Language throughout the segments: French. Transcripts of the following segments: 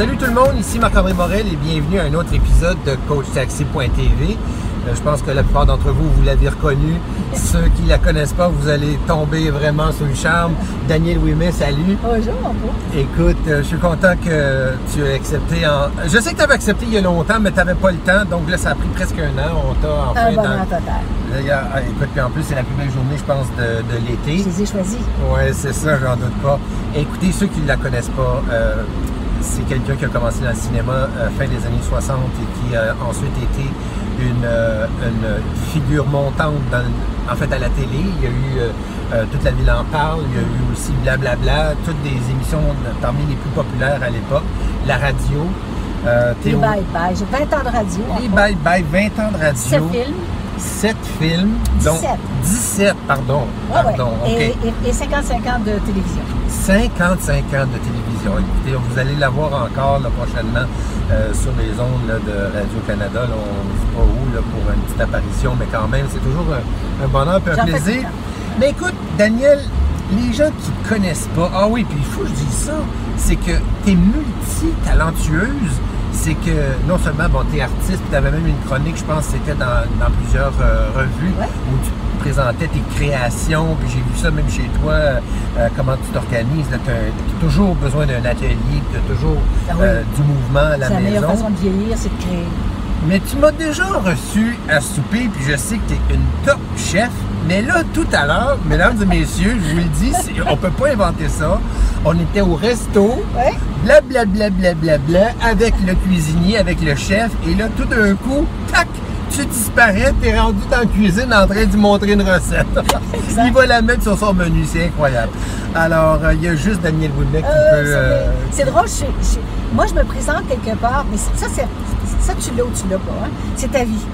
Salut tout le monde, ici Marc-André Morel et bienvenue à un autre épisode de CoachTaxi.tv. Euh, je pense que la plupart d'entre vous, vous l'avez reconnu. Ceux qui la connaissent pas, vous allez tomber vraiment sous le charme. Daniel Ouimet, salut. Bonjour. Écoute, euh, je suis content que tu aies accepté. En... Je sais que tu avais accepté il y a longtemps, mais tu n'avais pas le temps. Donc là, ça a pris presque un an. On t'a enfin. Un bonheur total. Là, il y a- ah, écoute, puis en plus, c'est la plus belle journée, je pense, de, de Je l'été. les ai choisis. Oui, c'est ça, j'en doute pas. Écoutez, ceux qui ne la connaissent pas, euh, c'est quelqu'un qui a commencé dans le cinéma euh, fin des années 60 et qui a ensuite été une, euh, une figure montante dans, en fait à la télé. Il y a eu euh, Toute la ville en parle, il y a eu aussi Blablabla, toutes des émissions parmi les plus populaires à l'époque, la radio. euh, Les Théo- bye bye. J'ai 20 ans de radio. les. Bye Bye, 20 ans de radio. 17 films. 7 films. 17. 17, pardon. Ouais, ouais. pardon, et, et- et 55 ans de télévision. 55 ans de télévision. Écoutez, vous allez la voir encore là, prochainement euh, sur les ondes là, de Radio-Canada. là. on ne sait pas où là, pour une petite apparition, mais quand même, c'est toujours un, un bonheur et un plaisir. Mais écoute, Daniel, les gens qui ne connaissent pas, ah oui, puis il faut que je dise ça, c'est que tu es multi-talentueuse. C'est que non seulement, bon, tu es artiste, tu avais même une chronique, je pense, que c'était dans, dans plusieurs euh, revues Ouais. où tu présentais tes créations, puis j'ai vu ça même chez toi, euh, comment tu t'organises. Tu as, toujours besoin d'un atelier, tu as toujours Ah oui. euh, du mouvement à la C'est la meilleure maison. façon de vieillir, c'est de créer. Mais tu m'as déjà reçu à souper, puis je sais que tu es une top chef. Mais là, tout à l'heure, mesdames et messieurs, je vous le dis, on peut pas inventer ça. On était au resto, blablabla, bla, bla, bla, avec le cuisinier, avec le chef, et là, tout d'un coup, tac, tu disparais, t'es rendu dans la cuisine en train de lui montrer une recette. Il va la mettre sur son menu, c'est incroyable. Alors, euh, il y a juste Daniel Woodneck qui Euh, peut... c'est- euh, c'est drôle, je- je- moi je me présente quelque part, mais ça, ça tu l'as ou tu l'as pas, hein? c'est ta vie.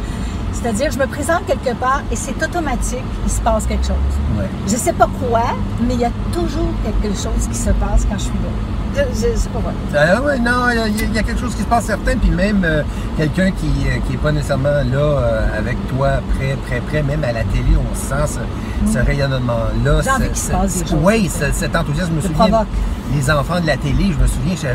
C'est-à-dire, je me présente quelque part et c'est automatique, il se passe quelque chose. ouais. Je sais pas quoi, mais il y a toujours quelque chose qui se passe quand je suis là. Je, je sais pas quoi. Ah ouais, non, il y a- il y, a quelque chose qui se passe certain, puis même euh, quelqu'un qui n'est pas nécessairement là euh, avec toi, près, près, près, même à la télé, on sent ce, ce rayonnement-là. Mm. J'ai envie qu'il se passe des choses. Oui, cet enthousiasme, je me souviens. provoque. Les enfants de la télé, je me souviens, j'avais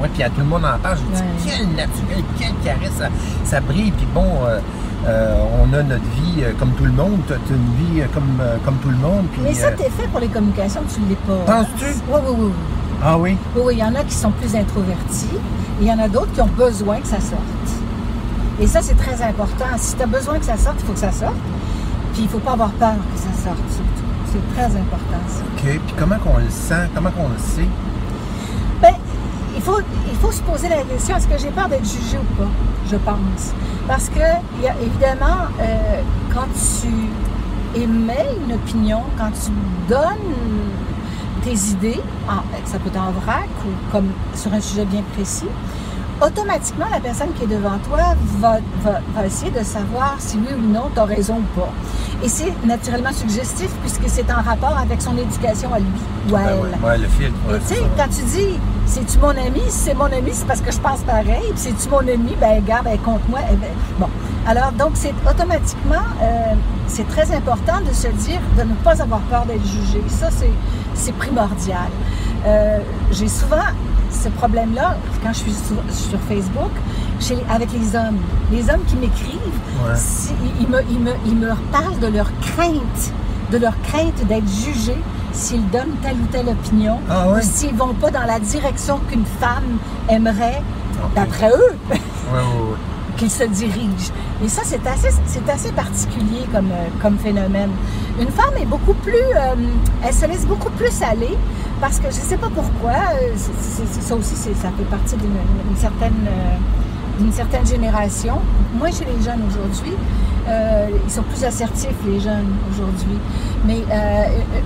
ouais, puis à tout le monde en parle, dit, Ouais. quel naturel, quel ça, ça brille, puis bon, euh, euh, on a notre vie euh, comme tout le monde, tu as une vie comme, comme tout le monde, puis... Mais ça, t'es fait pour les communications, tu l'es pas. Penses-tu? Oui, oui, oui. ah oui? Oui, oui, il y en a qui sont plus introvertis et il y en a d'autres qui ont besoin que ça sorte. Et ça, c'est très important. Si tu as besoin que ça sorte, il faut que ça sorte. Puis il ne faut pas avoir peur que ça sorte, surtout. C'est très important, ça. OK, puis comment qu'on le sent, comment qu'on le sait? Il faut, se poser la question, est-ce que j'ai peur d'être jugé ou pas? Je pense. Parce que, évidemment, euh, quand tu émets une opinion, quand tu donnes tes idées, ça peut être en vrac ou comme sur un sujet bien précis, automatiquement, la personne qui est devant toi va, va, va essayer de savoir si oui ou non tu as raison ou pas. Et c'est naturellement suggestif puisque c'est en rapport avec son éducation à lui ou à Ben elle. ouais, ouais, le filtre. Et ouais, tu sais, quand tu dis, c'est-tu mon ami? Si c'est mon ami, c'est parce que je pense pareil. Puis c'est-tu mon ami? Ben, gars, ben, contre moi. Eh ben, bon. Alors, donc, c'est automatiquement, euh, c'est très important de se dire, de ne pas avoir peur d'être jugé. Ça, c'est, c'est primordial. Euh, j'ai souvent ce problème-là quand je suis sur, sur Facebook chez avec les hommes. Les hommes qui m'écrivent, Ouais. si- ils, me, ils, me, ils me parlent de leur crainte, de leur crainte d'être jugés s'ils donnent telle ou telle opinion, Ah ouais? ou s'ils vont pas dans la direction qu'une femme aimerait, d'après eux, Ouais, qu'ils se dirigent. Et ça, c'est assez, c'est assez particulier comme, euh, comme phénomène. Une femme est beaucoup plus... euh, elle se laisse beaucoup plus aller parce que je ne sais pas pourquoi, euh, ça aussi, c'est- ça fait partie d'une certaine, d'une certaine génération. Moi, chez les jeunes aujourd'hui, ils sont plus assertifs, les jeunes aujourd'hui. Mais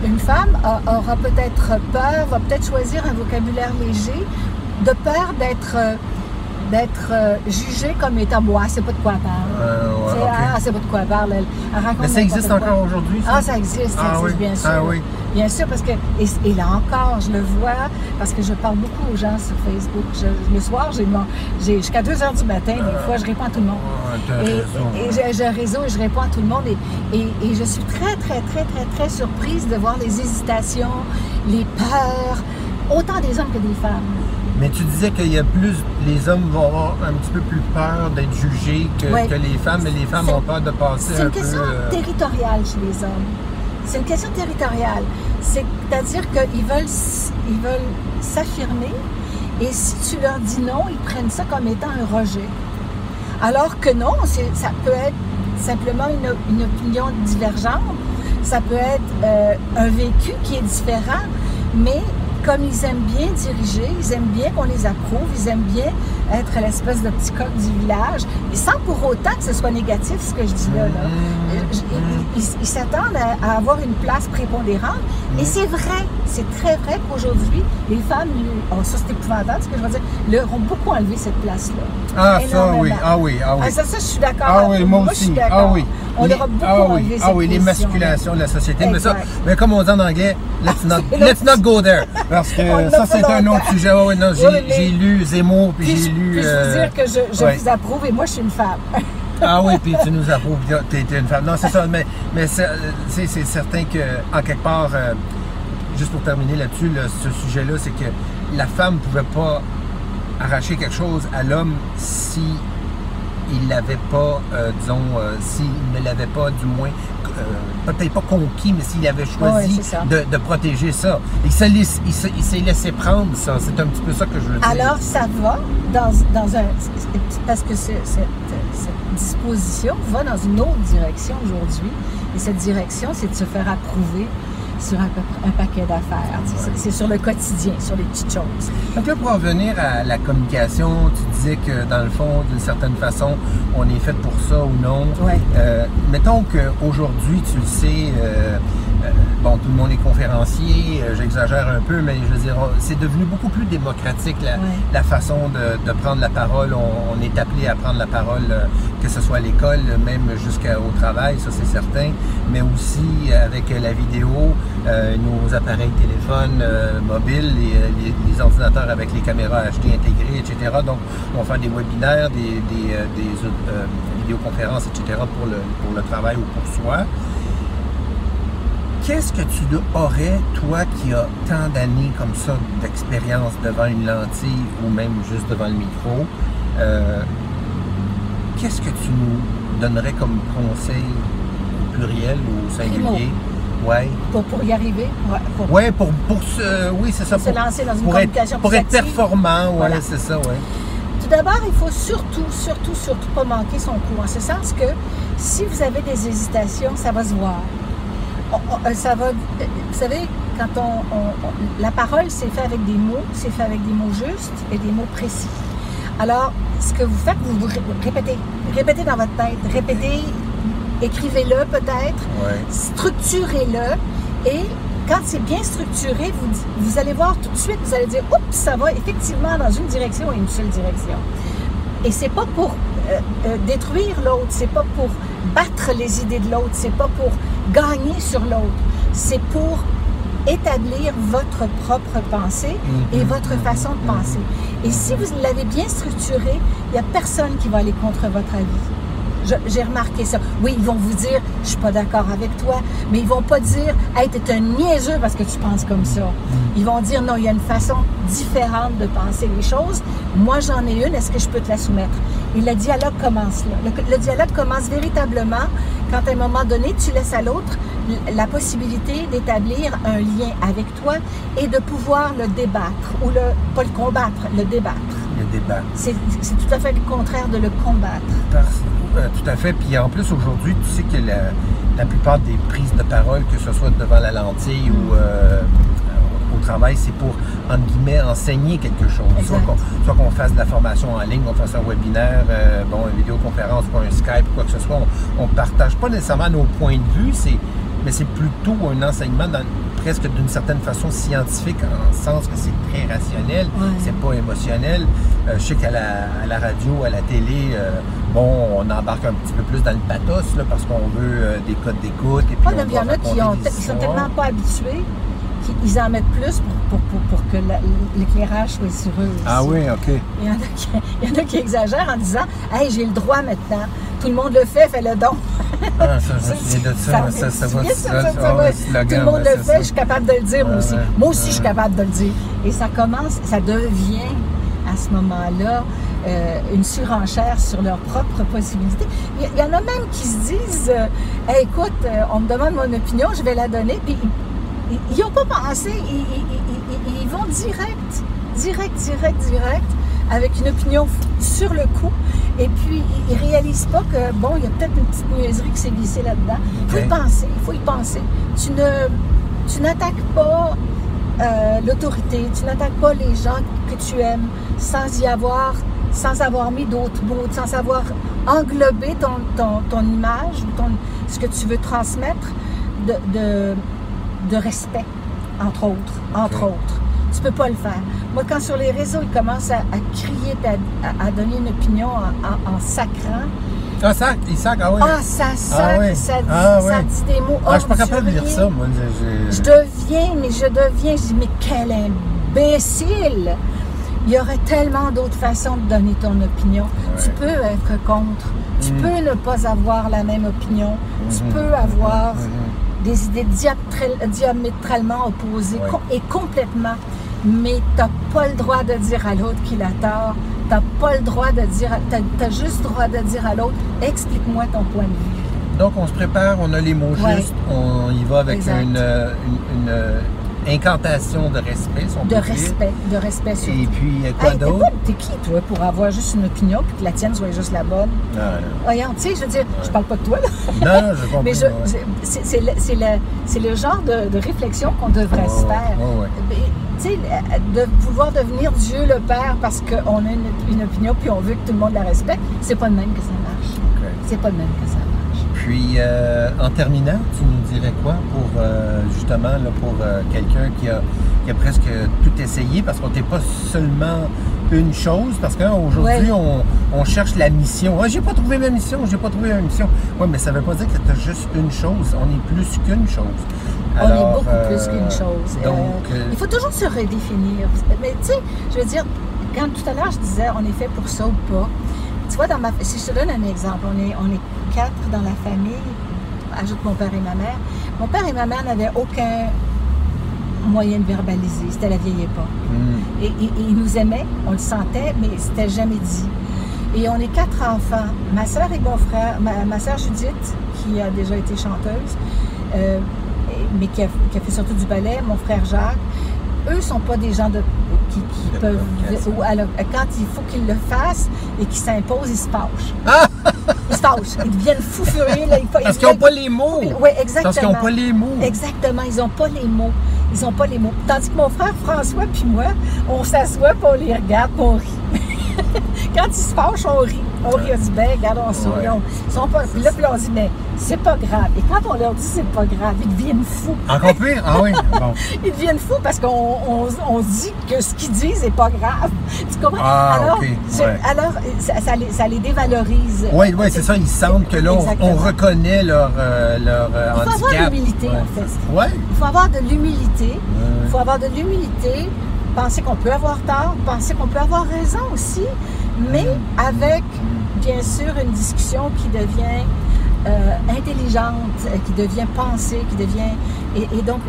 une femme aura peut-être peur, va peut-être choisir un vocabulaire léger, de peur d'être... euh, d'être euh, jugée comme étant moi, c'est pas de quoi elle parle. Euh, ouais. Ah, c'est pas de quoi elle parle. Elle, elle raconte Mais ça existe quoi. encore aujourd'hui? Ah, ça existe, ça Ah existe, oui, bien sûr. ah oui. Bien sûr, parce que, et, et là encore, je le vois, parce que je parle beaucoup aux gens sur Facebook. Je- le soir, j'ai mon- j'ai jusqu'à 2 heures du matin, des fois, je réponds à tout le monde. T'as Et, et j'ai un réseau et je réponds à tout le monde. Et je suis très, très, très, très, très surprise de voir les hésitations, les peurs, autant des hommes que des femmes. Mais tu disais qu'il y a plus, les hommes vont avoir un petit peu plus peur d'être jugés que, Ouais. que les femmes, mais les femmes C'est- ont peur de passer C'est un une peu. question euh, territoriale chez les hommes. C'est une question territoriale. C'est-à-dire qu'ils veulent, ils veulent s'affirmer et si tu leur dis non, ils prennent ça comme étant un rejet. Alors que non, c'est- ça peut être simplement une, une opinion divergente, ça peut être euh, un vécu qui est différent, mais comme ils aiment bien diriger, ils aiment bien qu'on les approuve, ils aiment bien être l'espèce de petit coq du village, et sans pour autant que ce soit négatif ce que je dis là. là. Euh, je- Ils, s'attendent à, à avoir une place prépondérante. Et c'est vrai, c'est très vrai qu'aujourd'hui, les femmes, oh, ça c'est épouvantable ce que je veux dire, leur ont beaucoup enlevé cette place-là. Ah, ça, oui. Ah, oui. Ah, oui. Ah, ça, ça, je suis d'accord. Ah oui, moi je aussi. Ah oui. On Les- leur a beaucoup ah oui. enlevé Ah cette oui, les masculations de la société. Mais ça, mais comme on dit en anglais, let's not, let's not go there. Parce que ça, c'est un autre sujet. Ah oui, non, j'ai, Oui, lu Zemmour, puis, Puis, j'ai lu. puis je euh, veux dire que je, je ouais. vous approuve et moi, je suis une femme. Ah oui, puis tu nous approuves, tu es une femme. Non, c'est ça, mais, mais c'est, c'est- c'est certain que, en quelque part, euh, juste pour terminer là-dessus, là, ce sujet-là, c'est que la femme ne pouvait pas arracher quelque chose à l'homme si il l'avait pas, euh, disons, euh, s'il ne l'avait pas, du moins, euh, peut-être pas conquis, mais s'il avait choisi c'est de, de protéger ça. Il s'est laissé, il s'est- il s'est laissé prendre ça. C'est un petit peu ça que je veux dire. Alors, ça va dans, dans un. Parce que ce- cette, cette disposition va dans une autre direction aujourd'hui. Et cette direction, c'est de se faire approuver sur un, paquet d'affaires. C'est sur le quotidien, sur les petites choses. Donc là, pour en venir à la communication, tu disais que dans le fond, d'une certaine façon, on est fait pour ça ou non. Ouais. Euh, mettons qu'aujourd'hui, tu le sais, euh, bon, tout le monde est conférencier, euh, j'exagère un peu, mais je veux dire, c'est devenu beaucoup plus démocratique la, façon de, de prendre la parole. On, on est appelé à prendre la parole, euh, que ce soit à l'école, même jusqu'au travail, ça c'est certain, mais aussi avec la vidéo, euh, nos appareils téléphones euh, mobiles, les, les- les ordinateurs avec les caméras HD intégrées, etc. Donc, on fait des webinaires, des, des, euh, des, euh, vidéoconférences, etc. pour le, pour le travail ou pour soi. Qu'est-ce que tu aurais, toi qui as tant d'années comme ça d'expérience devant une lentille ou même juste devant le micro, euh, qu'est-ce que tu nous donnerais comme conseil au pluriel ou au singulier? Ouais. Pour, pour y arriver, pour, pour Ouais, pour, pour se, oui, c'est ça. se Pour, lancer dans une pour communication être, pour être performant, ouais, Voilà. c'est ça, ouais. Tout d'abord, il faut surtout, surtout, surtout pas manquer son coup. En ce sens que si vous avez des hésitations, ça va se voir. Euh, ça va, vous savez, quand on, la parole, c'est fait avec des mots, c'est fait avec des mots justes et des mots précis. Alors, ce que vous faites, vous, vous ré- répétez, répétez dans votre tête, répétez, écrivez-le peut-être, ouais. structurez-le et quand c'est bien structuré, vous, vous allez voir tout de suite, vous allez dire, oups, ça va effectivement dans une direction et une seule direction. Et c'est pas pour euh, euh, détruire l'autre, c'est pas pour battre les idées de l'autre, c'est pas pour gagner sur l'autre, c'est pour établir votre propre pensée et Mhm, votre mhm, façon de mhm. penser. Et si vous l'avez bien structuré, il n'y a personne qui va aller contre votre avis. J'ai remarqué ça. Oui, ils vont vous dire, je suis pas d'accord avec toi, mais ils vont pas dire, hey, t'es un niaiseux parce que tu penses comme ça. Ils vont dire, non, il y a une façon différente de penser les choses. Moi, j'en ai une, est-ce que je peux te la soumettre? Et le dialogue commence là. Le, le dialogue commence véritablement quand à un moment donné, tu laisses à l'autre la possibilité d'établir un lien avec toi et de pouvoir le débattre, ou le, pas le combattre, le débattre. Le débat. C'est tout à fait le contraire de le combattre. Euh, tout à fait. Puis en plus, aujourd'hui, tu sais que la, la plupart des prises de parole, que ce soit devant la lentille ou euh, travail, c'est pour, entre guillemets, enseigner quelque chose. Soit Exact. qu'on, soit qu'on fasse de la formation en ligne, qu'on fasse un webinaire, euh, bon, une vidéoconférence ou un Skype, quoi que ce soit. On ne partage pas nécessairement nos points de vue, c'est, mais c'est plutôt un enseignement dans, presque d'une certaine façon scientifique, en sens que c'est très rationnel, c'est pas émotionnel. Euh, je sais qu'à la, à la radio, à la télé, euh, bon, on embarque un petit peu plus dans le pathos, là, parce qu'on veut euh, des codes d'écoute. Et puis on mais il y en a qui ont, sont tellement pas habitués qu'ils en mettent plus pour, pour, pour, pour que la- l'éclairage soit sur eux. Ah oui, OK. Il y, en a qui, il y en a qui exagèrent en disant Hey, j'ai le droit maintenant. Tout le monde le fait, fais le don. Ah, ça, je me souviens de va Tout le monde le fait, je suis capable de le dire moi Ouais, aussi. Moi aussi, je suis capable de le dire. Et ça commence, ça devient à ce moment-là euh, une surenchère sur leurs propres possibilités. Il y, en a même qui se disent euh, Hey, écoute, euh, on me demande mon opinion, je vais la donner. Puis ils n'ont pas pensé, ils, ils, vont direct, direct, direct, direct, avec une opinion sur le coup. Et puis, ils réalisent pas que, bon, il y a peut-être une petite niaiserie qui s'est glissée là-dedans. Il faut y penser, il faut y penser. Tu ne, tu n'attaques pas euh, l'autorité, tu n'attaques pas les gens que tu aimes sans y avoir, sans avoir mis d'autres mots, sans avoir englobé ton, ton, ton image ou ton, ce que tu veux transmettre de, de, de respect, entre autres, entre autres. Tu peux pas le faire. Moi, quand sur les réseaux, ils commencent à, crier, à, à, donner une opinion en, sacrant, ah, ça, il sac, ah oui. Ah, ça ah sac, ça, dit, ah, ça dit des mots. Ah, je suis pas capable de dire ça, moi. Je deviens, mais je deviens, je dis, mais quel imbécile! Il y aurait tellement d'autres façons de donner ton opinion. Tu peux être contre. Tu mm. peux ne pas avoir la même opinion. Tu mm-hmm. peux avoir mm-hmm. Des idées diamétralement opposées et complètement. Mais tu n'as pas le droit de dire à l'autre qu'il a tort T'as pas le droit de dire, t'as as juste le droit de dire à l'autre, explique-moi ton point de vue. Donc on se prépare, on a les mots justes, on y va avec une, une, euh, incantation de respect. de respect, de respect. Et puis quoi d'autre? T'es qui toi pour avoir juste une opinion puis que la tienne soit juste la bonne? Non, non. Voyons, tu sais, je veux dire, je parle pas de toi là. Non, non, je comprends. Mais c'est le, le, genre de, réflexion qu'on devrait se faire tu sais, de vouloir devenir Dieu le Père parce qu'on a une, opinion puis on veut que tout le monde la respecte, c'est pas de même que ça marche. C'est pas de même que ça marche. Puis, euh, en terminant, tu nous dirais quoi pour, euh, justement, là, pour euh, quelqu'un qui a, qui a, presque tout essayé? Parce qu'on n'est pas seulement une chose, parce qu'aujourd'hui, on, on, cherche la mission. Ah, j'ai pas trouvé ma mission, j'ai pas trouvé ma mission. Oui, mais ça veut pas dire que tu as juste une chose. On est plus qu'une chose on est beaucoup plus qu'une chose. Il faut toujours se redéfinir. Mais tu sais, je veux dire, quand tout à l'heure je disais on est fait pour ça ou pas, tu vois, dans ma, si je te donne un exemple, on est, on est quatre dans la famille, ajoute mon père et ma mère. Mon père et ma mère n'avaient aucun moyen de verbaliser. C'était la vieille époque. Hmm. Et, ils nous aimaient, on le sentait, mais c'était jamais dit. Et on est quatre enfants. Ma soeur et mon frère, ma, ma soeur Judith, qui a déjà été chanteuse, mais qui a, fait surtout du ballet, mon frère Jacques, eux sont pas des gens de, qui, peuvent. alors, quand il faut qu'ils le fassent et qu'ils s'imposent, ils se fâchent. Ils. Ils deviennent fous furieux. Là, Parce qu'ils n'ont pas les mots. Oui, exactement. Parce qu'ils n'ont pas les mots. Exactement. Ils n'ont pas les mots. Ils n'ont pas les mots. Tandis que mon frère François puis moi, on s'assoit, on les regarde, on rit. quand ils se fâchent, on rit. Sourit. Ils sont pas... Puis là, puis on dit, mais c'est pas grave. Et quand on leur dit c'est pas grave, ils deviennent fous. Encore pire? Ah oui? Bon. ils deviennent fous parce qu'on on, dit que ce qu'ils disent n'est pas grave. Tu comprends? Ah, alors, ouais. alors ça, les, ça, les, dévalorise. Oui, oui, c'est ça. Ils sentent que là, on, reconnaît leur, euh, leur euh, Il faut avoir de l'humilité, en fait. Ouais. Il faut avoir de l'humilité. Il faut avoir de l'humilité penser qu'on peut avoir tort, penser qu'on peut avoir raison aussi, mais avec, bien sûr, une discussion qui devient euh, intelligente, euh, qui devient pensée, qui devient... Et, donc,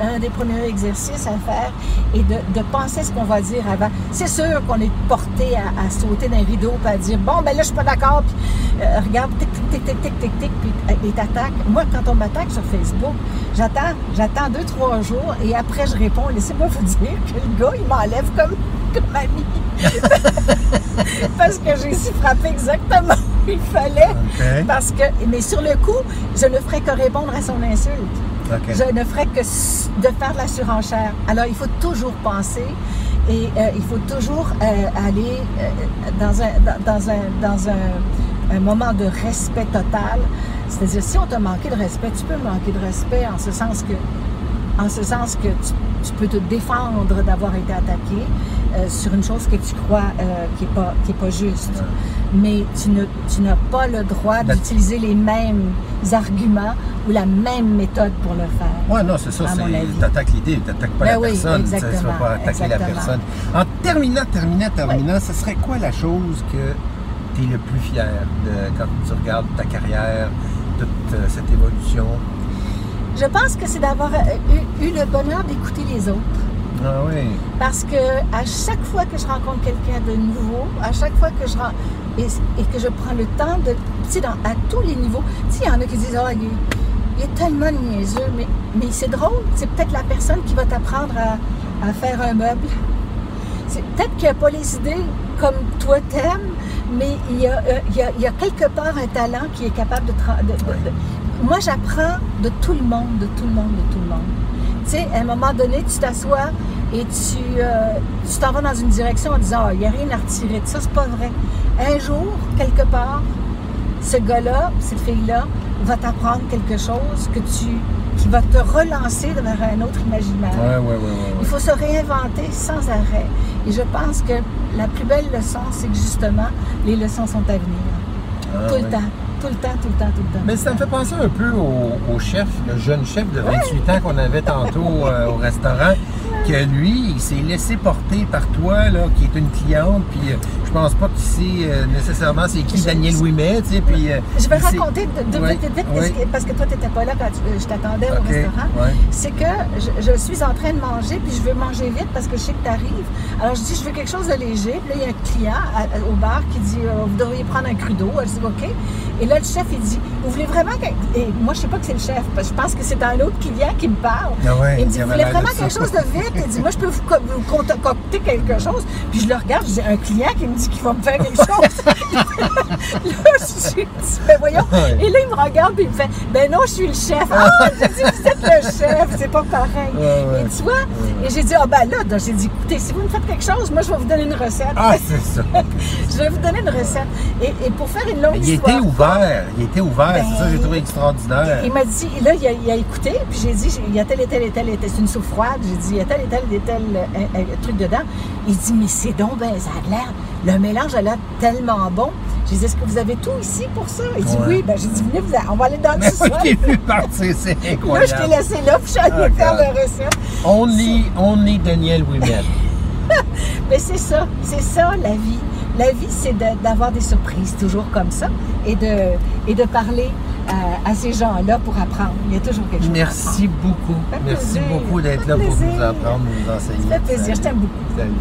un des premiers exercices à faire est de, penser ce qu'on va dire avant. C'est sûr qu'on est porté à, sauter d'un rideau et à dire, bon, ben là, je suis pas d'accord, puis euh, regarde, tic, tic, tic, tic, tic, tic, puis et t'attaques. Moi, quand on m'attaque sur Facebook, j'attends, j'attends deux, trois jours, et après, je réponds, laissez-moi vous dire que le gars, il m'enlève comme, comme ami. Parce que j'ai su frapper exactement il fallait. Parce que, mais sur le coup, je ne ferais que répondre à son insulte. Je ne ferais que de faire la surenchère. Alors, il faut toujours penser et euh, il faut toujours euh, aller euh, dans, un, dans, un, dans un, moment de respect total. C'est-à-dire, si on t'a manqué de respect, tu peux manquer de respect en ce sens que, en ce sens que tu, tu peux te défendre d'avoir été attaqué sur une chose que tu crois qui n'est pas, qui est pas juste mais tu, ne, tu n'as pas le droit d'utiliser les mêmes arguments ou la même méthode pour le faire. Oui, non, c'est ça. Tu attaques l'idée, tu n'attaques pas ben la personne. Tu ne vas pas attaquer la personne. En terminant, terminant, terminant, ce serait quoi la chose que tu es le plus fier de quand tu regardes ta carrière, toute euh, cette évolution? Je pense que c'est d'avoir eu, eu le bonheur d'écouter les autres Ah oui. Parce que à chaque fois que je rencontre quelqu'un de nouveau, à chaque fois que je et, et que je prends le temps de, tu sais, à tous les niveaux, tu sais, il y en a qui disent, ah, il, est- il est tellement niaiseux, mais, mais c'est drôle, c'est peut-être la personne qui va t'apprendre à, à faire un meuble. C'est peut-être qu'il n'a pas les idées comme toi t'aimes, mais il y, a, euh, il, y a, il y a quelque part un talent qui est capable de- de- Moi, j'apprends de tout le monde, de tout le monde, de tout le monde. Tu sais, à un moment donné, tu t'assois et tu euh, tu t'en vas dans une direction en disant, Ah, il n'y a rien à retirer de ça, c'est pas vrai. Un jour, quelque part, ce gars-là, cette fille-là, va t'apprendre quelque chose que tu, qui va te relancer vers un autre imaginaire. Ouais, ouais, ouais, ouais. Il faut se réinventer sans arrêt. Et je pense que la plus belle leçon, c'est que justement, les leçons sont à venir. Ah, tout le temps, tout le temps, tout le temps, tout le temps. Mais ça me fait penser un peu au, au chef, le jeune chef de 28 ans qu'on avait tantôt euh, au restaurant, que lui, il s'est laissé porter par toi, là, qui est une cliente, puis euh, je pense pas qu'il sait euh, nécessairement c'est qui Daniel Ouimet, tu sais, puis... euh, Je vais raconter de, de Ouais, vite, vite, vite, ouais. parce que- toi, tu n'étais pas là quand tu- je t'attendais au restaurant. ouais. C'est que je, je suis en train de manger, puis je veux manger vite parce que je sais que tu arrives. Alors, je dis, je veux quelque chose de léger. Puis là, il y a un client à- au bar qui dit, euh, vous devriez prendre un cru d'eau. Je dis, OK. Et là, le chef, il dit, vous voulez vraiment... que- Et moi, je sais pas que c'est le chef, parce que je pense que c'est un autre client qui me parle. Ah il me dit, vous voulez vraiment quelque chose de vite? Il dit, moi, je peux vous, co- vous concocter quelque chose. Puis je le regarde, dis, un client qui me dit qu'il va me faire quelque chose. là, je suis dit, ben voyons. Ouais. Et là, il me regarde et il me fait, ben non, je suis le chef. Ah, j'ai dit, vous êtes le chef, c'est pas pareil. Ouais, ouais. Et tu vois, et j'ai dit, ah ben là, j'ai dit, écoutez, si vous me faites quelque chose, moi, je vais vous donner une recette. Ah, c'est ça. je vais vous donner une recette. Et, et pour faire une longue il histoire. était ouvert, il était ouvert, Ben, c'est ça que j'ai trouvé extraordinaire. Il m'a dit, là, il a, il a écouté, puis j'ai dit, il y a tel et tel et tel, et tel, c'est une soupe froide. J'ai dit, il y a tel et tel et tel euh, truc dedans. Il dit, mais c'est donc, ben, ça a l'air, le mélange a l'air tellement bon. J'ai dit, est-ce que vous avez tout ici pour ça? Il dit, Ouais. oui, ben, j'ai dit, venez, vous a- on va aller dans le est venu partir, c'est Là, je t'ai laissé là, puis je suis allée Ah, faire la recette. Only, only Daniel Ouimet. Mais c'est ça, c'est ça la vie. La vie, c'est de- d'avoir des surprises, toujours comme ça, et de, et de parler à, à ces gens-là pour apprendre. Il y a toujours quelque chose. Merci beaucoup. Merci plaisir. beaucoup d'être là fait pour nous plaisir. apprendre, nous enseigner. Ça fait plaisir, je t'aime beaucoup. Salut.